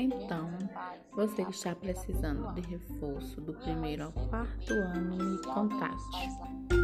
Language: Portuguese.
Então, você que está precisando de reforço do primeiro ao quarto ano, me contate.